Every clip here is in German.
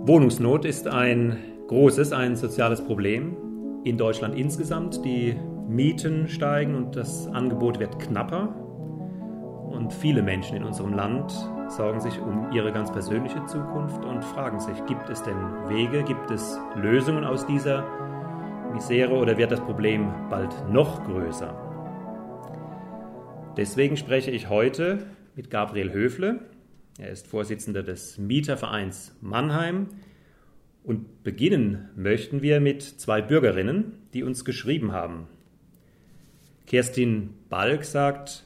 Wohnungsnot ist ein großes, ein soziales Problem in Deutschland insgesamt. Die Mieten steigen und das Angebot wird knapper. Und viele Menschen in unserem Land sorgen sich um ihre ganz persönliche Zukunft und fragen sich, gibt es denn Wege, gibt es Lösungen aus dieser Misere oder wird das Problem bald noch größer? Deswegen spreche ich heute mit Gabriel Höfle. Er ist Vorsitzender des Mietervereins Mannheim. Und beginnen möchten wir mit zwei Bürgerinnen, die uns geschrieben haben. Kerstin Balk sagt,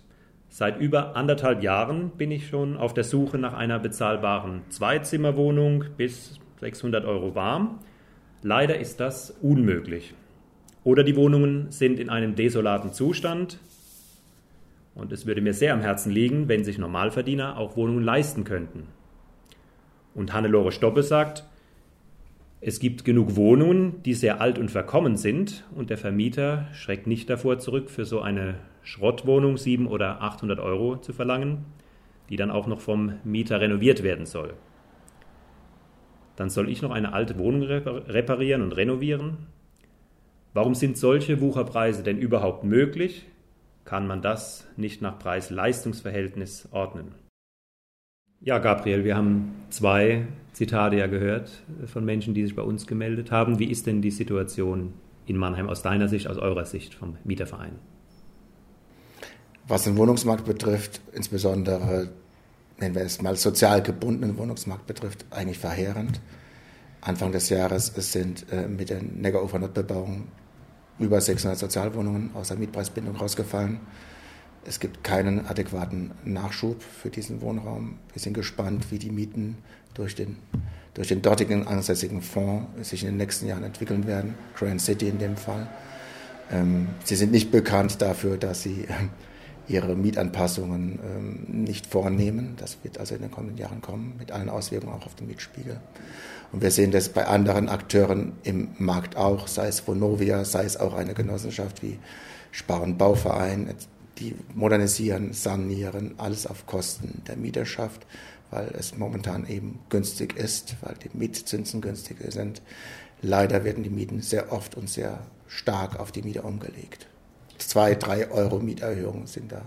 seit über anderthalb Jahren bin ich schon auf der Suche nach einer bezahlbaren Zweizimmerwohnung bis 600 Euro warm. Leider ist das unmöglich. Oder die Wohnungen sind in einem desolaten Zustand, und es würde mir sehr am Herzen liegen, wenn sich Normalverdiener auch Wohnungen leisten könnten. Und Hannelore Stoppe sagt, es gibt genug Wohnungen, die sehr alt und verkommen sind und der Vermieter schreckt nicht davor zurück, für so eine Schrottwohnung 700 oder 800 Euro zu verlangen, die dann auch noch vom Mieter renoviert werden soll. Dann soll ich noch eine alte Wohnung reparieren und renovieren? Warum sind solche Wucherpreise denn überhaupt möglich? Kann man das nicht nach Preis-Leistungs-Verhältnis ordnen. Ja, Gabriel, wir haben zwei Zitate ja gehört von Menschen, die sich bei uns gemeldet haben. Wie ist denn die Situation in Mannheim aus deiner Sicht, aus eurer Sicht vom Mieterverein? Was den Wohnungsmarkt betrifft, insbesondere, wenn wir es mal sozial gebundenen Wohnungsmarkt betrifft, eigentlich verheerend. Anfang des Jahres sind äh, mit der Neckarufer-Nordbebauung über 600 Sozialwohnungen aus der Mietpreisbindung rausgefallen. Es gibt keinen adäquaten Nachschub für diesen Wohnraum. Wir sind gespannt, wie die Mieten durch den, durch den dortigen ansässigen Fonds sich in den nächsten Jahren entwickeln werden. Grand City in dem Fall. Ähm, sie sind nicht bekannt dafür, dass sie ihre Mietanpassungen ähm, nicht vornehmen. Das wird also in den kommenden Jahren kommen, mit allen Auswirkungen auch auf den Mietspiegel. Und wir sehen das bei anderen Akteuren im Markt auch, sei es Vonovia, sei es auch eine Genossenschaft wie Sparen Bauverein, die modernisieren, sanieren, alles auf Kosten der Mieterschaft, weil es momentan eben günstig ist, weil die Mietzinsen günstig sind. Leider werden die Mieten sehr oft und sehr stark auf die Mieter umgelegt. Zwei, drei Euro Mieterhöhungen sind da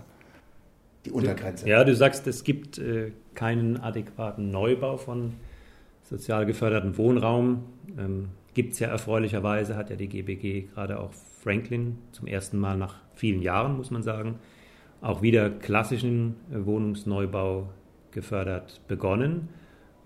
die Untergrenze. Ja, du sagst, es gibt äh, keinen adäquaten Neubau von sozial geförderten Wohnraum. Ähm, Gibt es ja erfreulicherweise, hat ja die GBG gerade auch Franklin zum ersten Mal nach vielen Jahren, muss man sagen, auch wieder klassischen äh, Wohnungsneubau gefördert begonnen.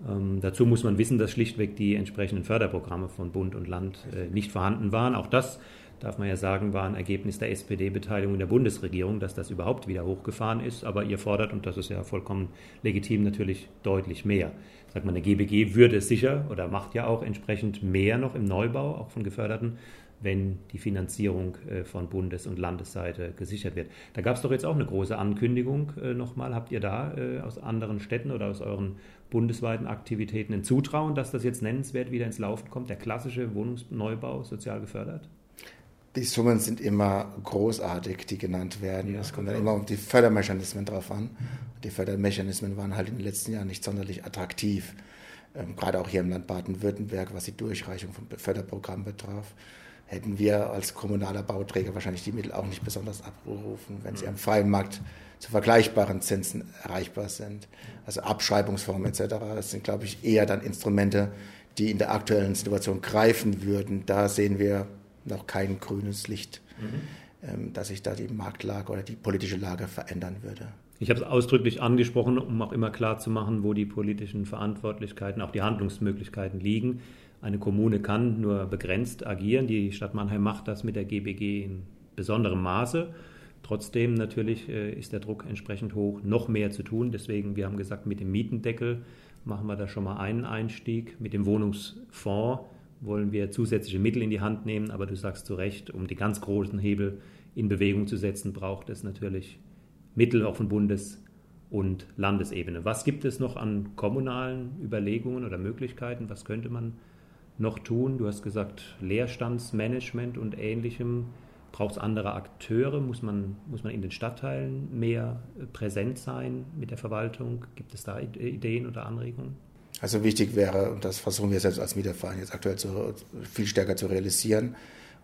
Ähm, dazu muss man wissen, dass schlichtweg die entsprechenden Förderprogramme von Bund und Land äh, nicht vorhanden waren. Auch das darf man ja sagen, war ein Ergebnis der SPD-Beteiligung in der Bundesregierung, dass das überhaupt wieder hochgefahren ist. Aber ihr fordert, und das ist ja vollkommen legitim, natürlich deutlich mehr. Sagt man, eine GBG würde sicher oder macht ja auch entsprechend mehr noch im Neubau, auch von geförderten, wenn die Finanzierung äh, von Bundes- und Landesseite gesichert wird. Da gab es doch jetzt auch eine große Ankündigung äh, nochmal. Habt ihr da äh, aus anderen Städten oder aus euren bundesweiten Aktivitäten ein Zutrauen, dass das jetzt nennenswert wieder ins Laufen kommt, der klassische Wohnungsneubau sozial gefördert? Die Summen sind immer großartig, die genannt werden. Es kommt dann immer auf die Fördermechanismen drauf an. Die Fördermechanismen waren halt in den letzten Jahren nicht sonderlich attraktiv. Ähm, gerade auch hier im Land Baden-Württemberg, was die Durchreichung von Förderprogrammen betraf, hätten wir als kommunaler Bauträger wahrscheinlich die Mittel auch nicht besonders abgerufen, wenn sie am freien Markt zu vergleichbaren Zinsen erreichbar sind. Also Abschreibungsformen etc. Das sind, glaube ich, eher dann Instrumente, die in der aktuellen Situation greifen würden. Da sehen wir noch kein grünes Licht, mhm. ähm, dass sich da die Marktlage oder die politische Lage verändern würde. Ich habe es ausdrücklich angesprochen, um auch immer klar zu machen, wo die politischen Verantwortlichkeiten, auch die Handlungsmöglichkeiten liegen. Eine Kommune kann nur begrenzt agieren. Die Stadt Mannheim macht das mit der GBG in besonderem Maße. Trotzdem natürlich äh, ist der Druck entsprechend hoch, noch mehr zu tun. Deswegen, wir haben gesagt, mit dem Mietendeckel machen wir da schon mal einen Einstieg. Mit dem Wohnungsfonds wollen wir zusätzliche Mittel in die Hand nehmen, aber du sagst zu Recht, um die ganz großen Hebel in Bewegung zu setzen, braucht es natürlich Mittel auch von Bundes- und Landesebene. Was gibt es noch an kommunalen Überlegungen oder Möglichkeiten? Was könnte man noch tun? Du hast gesagt, Leerstandsmanagement und ähnlichem. Braucht es andere Akteure? Muss man, muss man in den Stadtteilen mehr präsent sein mit der Verwaltung? Gibt es da Ideen oder Anregungen? Also wichtig wäre, und das versuchen wir selbst als Mieterverein jetzt aktuell zu, viel stärker zu realisieren,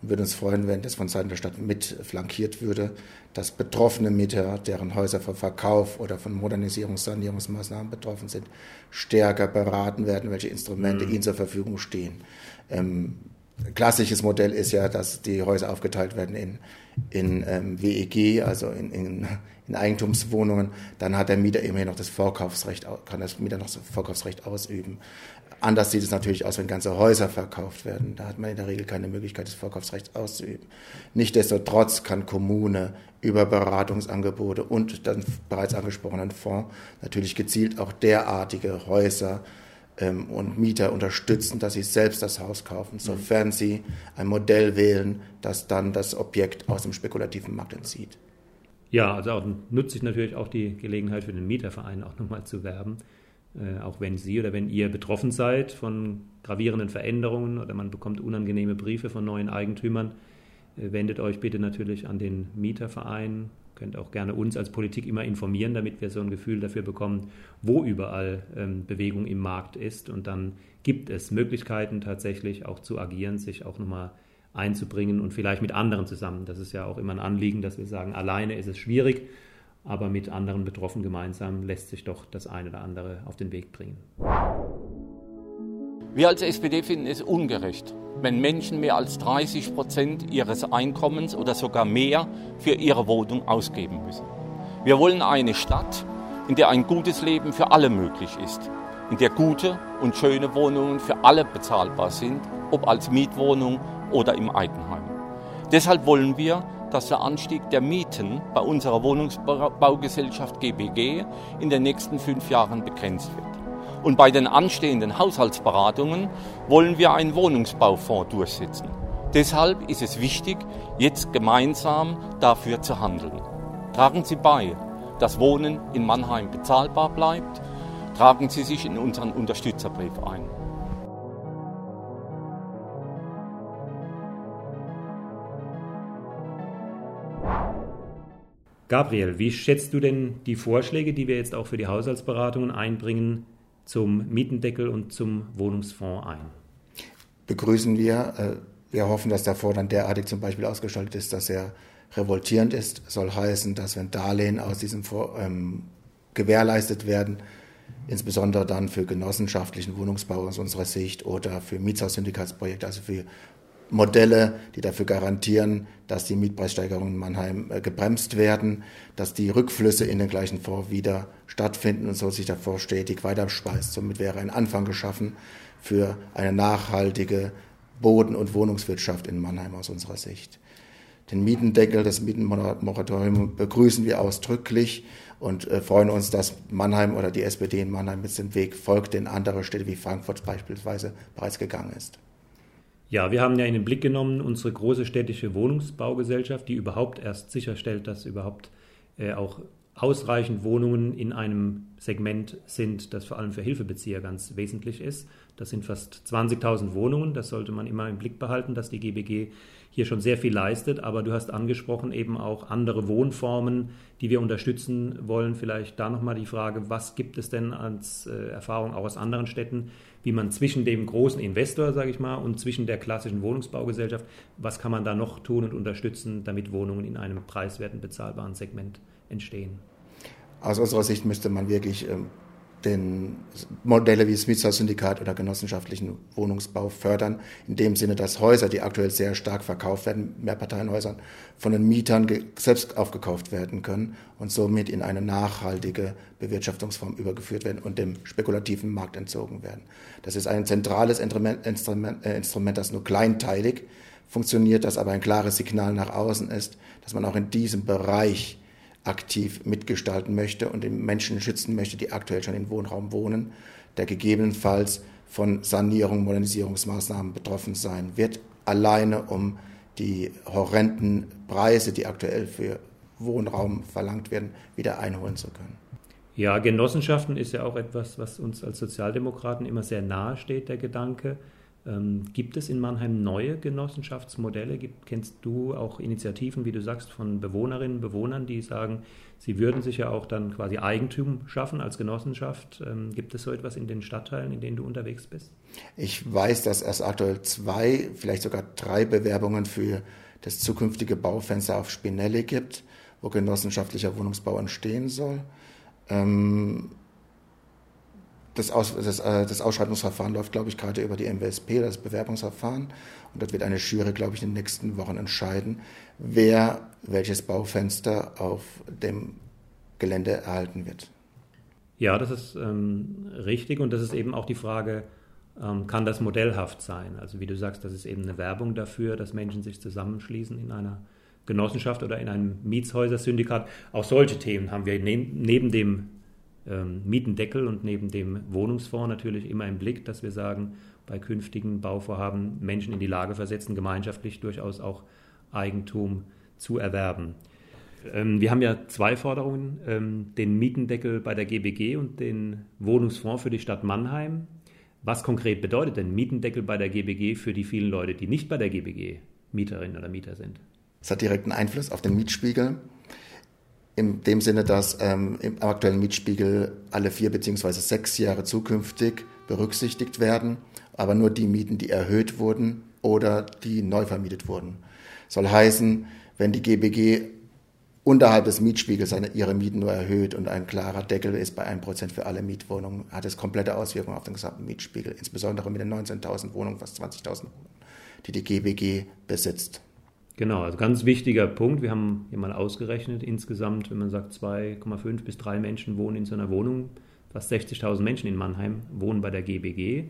und würden uns freuen, wenn das von Seiten der Stadt mit flankiert würde, dass betroffene Mieter, deren Häuser von Verkauf oder von Modernisierungs-, Sanierungsmaßnahmen betroffen sind, stärker beraten werden, welche Instrumente mhm. ihnen zur Verfügung stehen. Ähm, klassisches Modell ist ja, dass die Häuser aufgeteilt werden in, in ähm, WEG, also in, in, in, Eigentumswohnungen. Dann hat der Mieter immerhin noch das Vorkaufsrecht, kann das Mieter noch das Vorkaufsrecht ausüben. Anders sieht es natürlich aus, wenn ganze Häuser verkauft werden. Da hat man in der Regel keine Möglichkeit, das Vorkaufsrecht auszuüben. Nichtsdestotrotz kann Kommune über Beratungsangebote und den bereits angesprochenen Fonds natürlich gezielt auch derartige Häuser ähm, und Mieter unterstützen, dass sie selbst das Haus kaufen, sofern sie ein Modell wählen, das dann das Objekt aus dem spekulativen Markt entzieht. Ja, also auch, nutze ich natürlich auch die Gelegenheit für den Mieterverein auch nochmal zu werben äh, auch wenn Sie oder wenn ihr betroffen seid von gravierenden Veränderungen oder man bekommt unangenehme Briefe von neuen Eigentümern, äh, wendet euch bitte natürlich an den Mieterverein. Könnt auch gerne uns als Politik immer informieren, damit wir so ein Gefühl dafür bekommen, wo überall ähm, Bewegung im Markt ist. Und dann gibt es Möglichkeiten tatsächlich auch zu agieren, sich auch nochmal einzubringen und vielleicht mit anderen zusammen. Das ist ja auch immer ein Anliegen, dass wir sagen, alleine ist es schwierig aber mit anderen Betroffenen gemeinsam lässt sich doch das eine oder andere auf den Weg bringen. Wir als SPD finden es ungerecht, wenn Menschen mehr als 30 Prozent ihres Einkommens oder sogar mehr für ihre Wohnung ausgeben müssen. Wir wollen eine Stadt, in der ein gutes Leben für alle möglich ist, in der gute und schöne Wohnungen für alle bezahlbar sind, ob als Mietwohnung oder im Eigenheim. Deshalb wollen wir, dass der Anstieg der Mieten bei unserer Wohnungsbaugesellschaft GBG in den nächsten fünf Jahren begrenzt wird. Und bei den anstehenden Haushaltsberatungen wollen wir einen Wohnungsbaufonds durchsetzen. Deshalb ist es wichtig, jetzt gemeinsam dafür zu handeln. Tragen Sie bei, dass Wohnen in Mannheim bezahlbar bleibt. Tragen Sie sich in unseren Unterstützerbrief ein. Gabriel, wie schätzt du denn die Vorschläge, die wir jetzt auch für die Haushaltsberatungen einbringen, zum Mietendeckel und zum Wohnungsfonds ein? Begrüßen wir. Äh, wir hoffen, dass der Fonds dann derartig zum Beispiel ausgestaltet ist, dass er revoltierend ist. Soll heißen, dass wenn Darlehen aus diesem Fonds ähm, gewährleistet werden, insbesondere dann für genossenschaftlichen Wohnungsbau aus unserer Sicht oder für Mietshaussyndikatsprojekte, also für Modelle, die dafür garantieren, dass die Mietpreissteigerungen in Mannheim äh, gebremst werden, dass die Rückflüsse in den gleichen Fonds wieder stattfinden und so sich Fonds stetig weiterspeist. Somit wäre ein Anfang geschaffen für eine nachhaltige Boden- und Wohnungswirtschaft in Mannheim aus unserer Sicht. Den Mietendeckel, das Mietenmoratorium begrüßen wir ausdrücklich und äh, freuen uns, dass Mannheim oder die SPD in Mannheim mit dem Weg folgt, den andere Städte wie Frankfurt beispielsweise bereits gegangen ist. Ja, wir haben ja in den Blick genommen unsere große städtische Wohnungsbaugesellschaft, die überhaupt erst sicherstellt, dass überhaupt äh, auch ausreichend Wohnungen in einem Segment sind, das vor allem für Hilfebezieher ganz wesentlich ist. Das sind fast 20.000 Wohnungen. Das sollte man immer im Blick behalten, dass die GBG hier schon sehr viel leistet. Aber du hast angesprochen eben auch andere Wohnformen, die wir unterstützen wollen. Vielleicht da nochmal die Frage, was gibt es denn als äh, Erfahrung auch aus anderen Städten, wie man zwischen dem großen Investor, sage ich mal, und zwischen der klassischen Wohnungsbaugesellschaft, was kann man da noch tun und unterstützen, damit Wohnungen in einem preiswerten, bezahlbaren Segment entstehen? Aus unserer Sicht müsste man wirklich ähm, den Modelle wie das Mietshaussyndikat oder genossenschaftlichen Wohnungsbau fördern, in dem Sinne, dass Häuser, die aktuell sehr stark verkauft werden, Mehrparteienhäusern, von den Mietern selbst aufgekauft werden können und somit in eine nachhaltige Bewirtschaftungsform übergeführt werden und dem spekulativen Markt entzogen werden. Das ist ein zentrales Instrument, Instrument, äh, Instrument das nur kleinteilig funktioniert, das aber ein klares Signal nach außen ist, dass man auch in diesem Bereich aktiv mitgestalten möchte und den Menschen schützen möchte, die aktuell schon im Wohnraum wohnen, der gegebenenfalls von Sanierung, Modernisierungsmaßnahmen betroffen sein wird, alleine um die horrenden Preise, die aktuell für Wohnraum verlangt werden, wieder einholen zu können. Ja, Genossenschaften ist ja auch etwas, was uns als Sozialdemokraten immer sehr nahe steht, der Gedanke. Ähm, gibt es in Mannheim neue Genossenschaftsmodelle? Gibt, kennst du auch Initiativen, wie du sagst, von Bewohnerinnen und Bewohnern, die sagen, sie würden sich ja auch dann quasi Eigentum schaffen als Genossenschaft? Ähm, gibt es so etwas in den Stadtteilen, in denen du unterwegs bist? Ich weiß, dass es aktuell zwei, vielleicht sogar drei Bewerbungen für das zukünftige Baufenster auf Spinelli gibt, wo genossenschaftlicher Wohnungsbau entstehen soll. Ähm, das, Aus, das, äh, das, Ausschreibungsverfahren läuft, glaube ich, gerade über die MWSP, das Bewerbungsverfahren. Und dort wird eine Jury, glaube ich, in den nächsten Wochen entscheiden, wer welches Baufenster auf dem Gelände erhalten wird. Ja, das ist ähm, richtig. Und das ist eben auch die Frage, ähm, kann das modellhaft sein? Also wie du sagst, das ist eben eine Werbung dafür, dass Menschen sich zusammenschließen in einer Genossenschaft oder in einem Mietshäuser-Syndikat. Auch solche Themen haben wir neben dem ähm, Mietendeckel und neben dem Wohnungsfonds natürlich immer im Blick, dass wir sagen, bei künftigen Bauvorhaben Menschen in die Lage versetzen, gemeinschaftlich durchaus auch Eigentum zu erwerben. Ähm, wir haben ja zwei Forderungen, ähm, den Mietendeckel bei der GBG und den Wohnungsfonds für die Stadt Mannheim. Was konkret bedeutet denn Mietendeckel bei der GBG für die vielen Leute, die nicht bei der GBG Mieterinnen oder Mieter sind? Es hat direkten Einfluss auf den Mietspiegel in dem Sinne, dass ähm, im aktuellen Mietspiegel alle vier beziehungsweise sechs Jahre zukünftig berücksichtigt werden, aber nur die Mieten, die erhöht wurden oder die neu vermietet wurden. Soll heißen, wenn die GBG unterhalb des Mietspiegels seine, ihre Mieten nur erhöht und ein klarer Deckel ist bei 1% für alle Mietwohnungen, hat es komplette Auswirkungen auf den gesamten Mietspiegel, insbesondere mit den 19.000 Wohnungen, fast 20.000 Wohnungen, die die GBG besitzt. Genau, also ganz wichtiger Punkt. Wir haben hier mal ausgerechnet, insgesamt, wenn man sagt, 2,5 bis 3 Menschen wohnen in so einer Wohnung, fast 60.000 Menschen in Mannheim wohnen bei der GBG.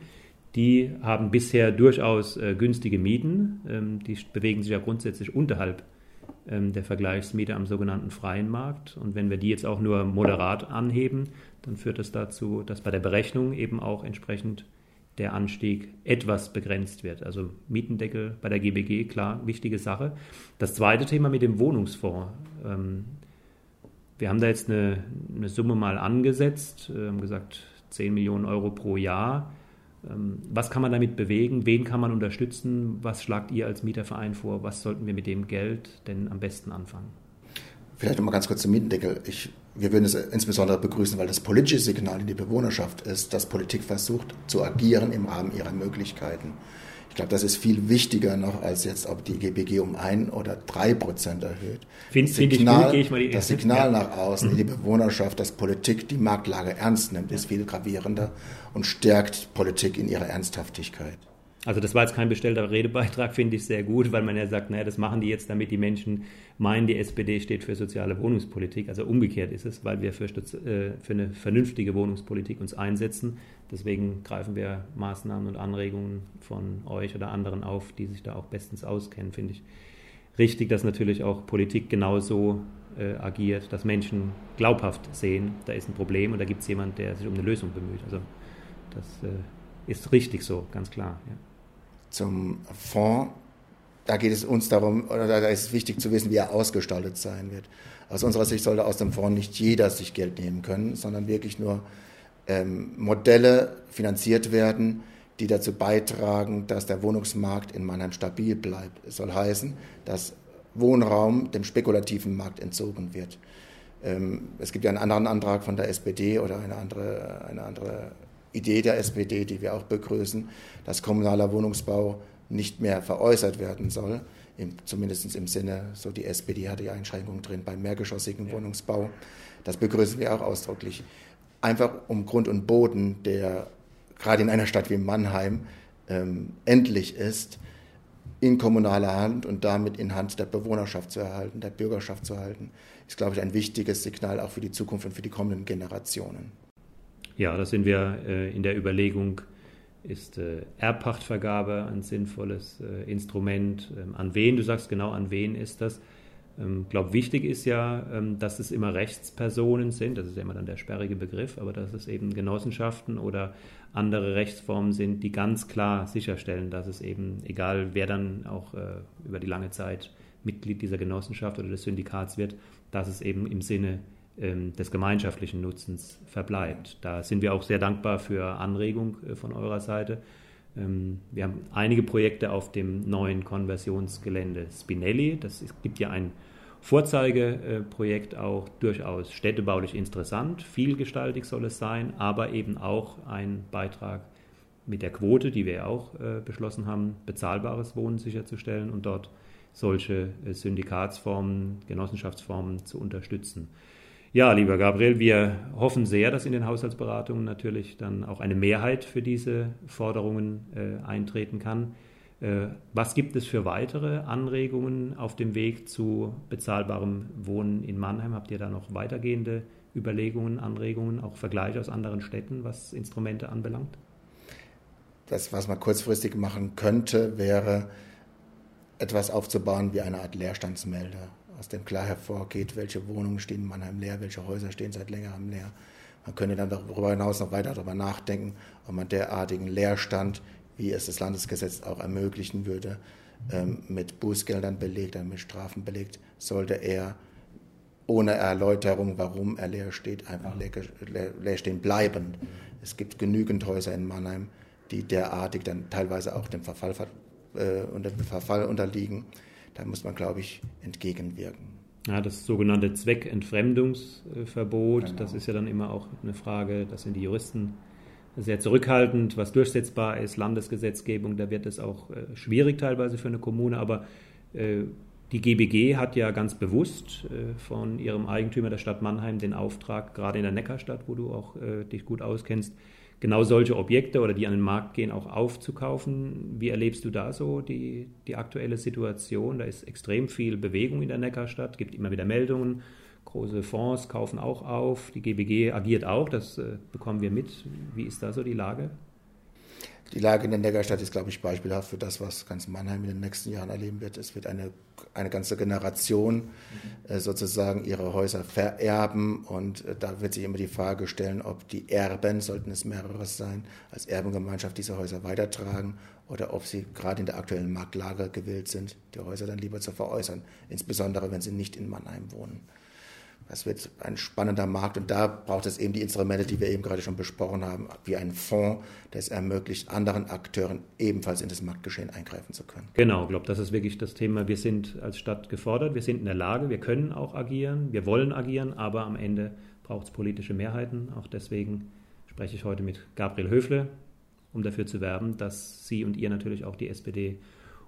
Die haben bisher durchaus äh, günstige Mieten. Ähm, die bewegen sich ja grundsätzlich unterhalb ähm, der Vergleichsmiete am sogenannten freien Markt. Und wenn wir die jetzt auch nur moderat anheben, dann führt das dazu, dass bei der Berechnung eben auch entsprechend der Anstieg etwas begrenzt wird. Also Mietendeckel bei der GBG, klar, wichtige Sache. Das zweite Thema mit dem Wohnungsfonds. Ähm, wir haben da jetzt eine, eine Summe mal angesetzt, äh, haben gesagt 10 Millionen Euro pro Jahr. Ähm, was kann man damit bewegen? Wen kann man unterstützen? Was schlagt ihr als Mieterverein vor? Was sollten wir mit dem Geld denn am besten anfangen? Vielleicht nochmal ganz kurz zum Mietendeckel. Ich, wir würden es insbesondere begrüßen, weil das politische Signal in die Bewohnerschaft ist, dass Politik versucht zu agieren im Rahmen ihrer Möglichkeiten. Ich glaube, das ist viel wichtiger noch, als jetzt, ob die GBG um ein oder drei Prozent erhöht. Find, das Signal, ich gut, das Signal nach außen in die Bewohnerschaft, dass Politik die Marktlage ernst nimmt, ist viel gravierender und stärkt Politik in ihrer Ernsthaftigkeit. Also das war jetzt kein bestellter Redebeitrag, finde ich sehr gut, weil man ja sagt, naja, das machen die jetzt, damit die Menschen meinen, die SPD steht für soziale Wohnungspolitik. Also umgekehrt ist es, weil wir für, äh, für eine vernünftige Wohnungspolitik uns einsetzen. Deswegen greifen wir Maßnahmen und Anregungen von euch oder anderen auf, die sich da auch bestens auskennen, finde ich. Richtig, dass natürlich auch Politik genauso äh, agiert, dass Menschen glaubhaft sehen, da ist ein Problem und da gibt es jemanden, der sich um eine Lösung bemüht. Also das äh, ist richtig so, ganz klar. Ja zum Fonds. Da geht es uns darum, oder da ist es wichtig zu wissen, wie er ausgestaltet sein wird. Aus unserer Sicht sollte aus dem Fonds nicht jeder sich Geld nehmen können, sondern wirklich nur ähm, Modelle finanziert werden, die dazu beitragen, dass der Wohnungsmarkt in Mannheim stabil bleibt. Es soll heißen, dass Wohnraum dem spekulativen Markt entzogen wird. Ähm, es gibt ja einen anderen Antrag von der SPD oder eine andere, eine andere Idee der SPD, die wir auch begrüßen, dass kommunaler Wohnungsbau nicht mehr veräußert werden soll, im, zumindest im Sinne, so die SPD hatte ja Einschränkungen drin beim mehrgeschossigen ja. Wohnungsbau. Das begrüßen wir auch ausdrücklich. Einfach um Grund und Boden, der gerade in einer Stadt wie Mannheim ähm, endlich ist, in kommunaler Hand und damit in Hand der Bewohnerschaft zu erhalten, der Bürgerschaft zu erhalten, ist, glaube ich, ein wichtiges Signal auch für die Zukunft und für die kommenden Generationen. Ja, da sind wir äh, in der Überlegung, ist äh, Erbpachtvergabe ein sinnvolles äh, Instrument? Ähm, an wen? Du sagst genau, an wen ist das? Ich ähm, glaube, wichtig ist ja, ähm, dass es immer Rechtspersonen sind. Das ist ja immer dann der sperrige Begriff, aber dass es eben Genossenschaften oder andere Rechtsformen sind, die ganz klar sicherstellen, dass es eben, egal wer dann auch äh, über die lange Zeit Mitglied dieser Genossenschaft oder des Syndikats wird, dass es eben im Sinne des gemeinschaftlichen Nutzens verbleibt. Da sind wir auch sehr dankbar für Anregung äh, von eurer Seite. Ähm, wir haben einige Projekte auf dem neuen Konversionsgelände Spinelli. Das gibt ja ein Vorzeigeprojekt auch durchaus städtebaulich interessant. Vielgestaltig soll es sein, aber eben auch ein Beitrag mit der Quote, die wir auch äh, beschlossen haben, bezahlbares Wohnen sicherzustellen und dort solche äh, Syndikatsformen, Genossenschaftsformen zu unterstützen. Ja, lieber Gabriel, wir hoffen sehr, dass in den Haushaltsberatungen natürlich dann auch eine Mehrheit für diese Forderungen äh, eintreten kann. Äh, was gibt es für weitere Anregungen auf dem Weg zu bezahlbarem Wohnen in Mannheim? Habt ihr da noch weitergehende Überlegungen, Anregungen, auch Vergleiche aus anderen Städten, was Instrumente anbelangt? Das, was man kurzfristig machen könnte, wäre etwas aufzubauen wie eine Art Leerstandsmelder, aus dem klar hervorgeht, welche Wohnungen stehen in Mannheim leer, welche Häuser stehen seit längerem leer. Man könnte dann darüber hinaus noch weiter darüber nachdenken, ob man derartigen Leerstand, wie es das Landesgesetz auch ermöglichen würde, ähm, mit Bußgeldern belegt, dann mit Strafen belegt, sollte er ohne Erläuterung, warum er leer steht, einfach leer, leer stehen bleiben. Es gibt genügend Häuser in Mannheim, die derartig dann teilweise auch dem Verfall äh, unter Verfall unterliegen. Da muss man, glaube ich, entgegenwirken. Ja, das sogenannte Zweckentfremdungsverbot, genau. das ist ja dann immer auch eine Frage, das sind die Juristen sehr zurückhaltend, was durchsetzbar ist, Landesgesetzgebung, da wird es auch äh, schwierig teilweise für eine Kommune, aber äh, die GBG hat ja ganz bewusst äh, von ihrem Eigentümer der Stadt Mannheim den Auftrag, gerade in der Neckarstadt, wo du auch dich gut auskennst, genau solche Objekte oder die an den Markt gehen, auch aufzukaufen. Wie erlebst du da so die, die aktuelle Situation? Da ist extrem viel Bewegung in der Neckarstadt, gibt immer wieder Meldungen. Große Fonds kaufen auch auf, die GBG agiert auch, das äh, bekommen wir mit. Wie ist da so die Lage? Die Lage in der Neckarstadt ist, glaube ich, beispielhaft für das, was ganz Mannheim in den nächsten Jahren erleben wird. Es wird eine, eine ganze Generation äh, sozusagen ihre Häuser vererben und äh, da wird sich immer die Frage stellen, ob die Erben, sollten es mehrere sein, als Erbengemeinschaft diese Häuser weitertragen oder ob sie gerade in der aktuellen Marktlage gewillt sind, die Häuser dann lieber zu veräußern, insbesondere wenn sie nicht in Mannheim wohnen. Das wird ein spannender Markt und da braucht es eben die Instrumente, die wir eben gerade schon besprochen haben, wie ein Fonds, der es ermöglicht, anderen Akteuren ebenfalls in das Marktgeschehen eingreifen zu können. Genau, ich glaube, das ist wirklich das Thema. Wir sind als Stadt gefordert, wir sind in der Lage, wir können auch agieren, wir wollen agieren, aber am Ende braucht es politische Mehrheiten. Auch deswegen spreche ich heute mit Gabriel Höfle, um dafür zu werben, dass Sie und ihr natürlich auch die SPD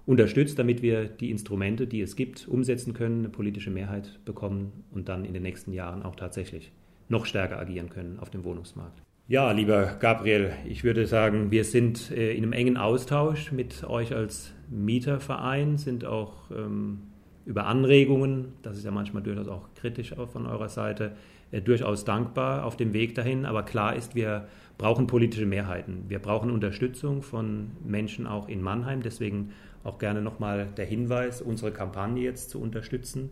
unterstützt, damit wir die Instrumente, die es gibt, umsetzen können, eine politische Mehrheit bekommen und dann in den nächsten Jahren auch tatsächlich noch stärker agieren können auf dem Wohnungsmarkt. Ja, lieber Gabriel, ich würde sagen, wir sind äh, in einem engen Austausch mit euch als Mieterverein, sind auch ähm, über Anregungen, das ist ja manchmal durchaus auch kritisch von eurer Seite, äh, durchaus dankbar auf dem Weg dahin. Aber klar ist, wir brauchen politische Mehrheiten. Wir brauchen Unterstützung von Menschen auch in Mannheim. Deswegen auch gerne nochmal der Hinweis, unsere Kampagne jetzt zu unterstützen.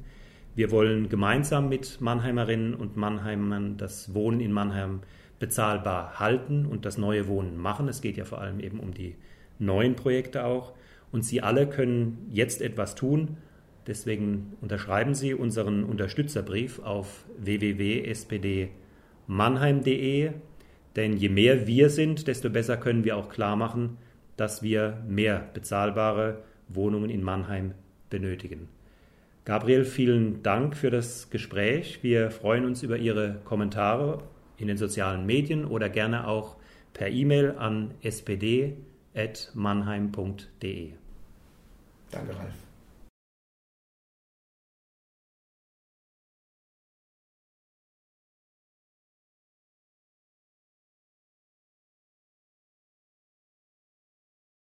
Wir wollen gemeinsam mit Mannheimerinnen und Mannheimern das Wohnen in Mannheim bezahlbar halten und das neue Wohnen machen. Es geht ja vor allem eben um die neuen Projekte auch. Und Sie alle können jetzt etwas tun. Deswegen unterschreiben Sie unseren Unterstützerbrief auf www.spdmannheim.de. Denn je mehr wir sind, desto besser können wir auch klar machen, dass wir mehr bezahlbare Wohnungen in Mannheim benötigen. Gabriel, vielen Dank für das Gespräch. Wir freuen uns über Ihre Kommentare in den sozialen Medien oder gerne auch per E-Mail an spd.mannheim.de. Danke, Ralf.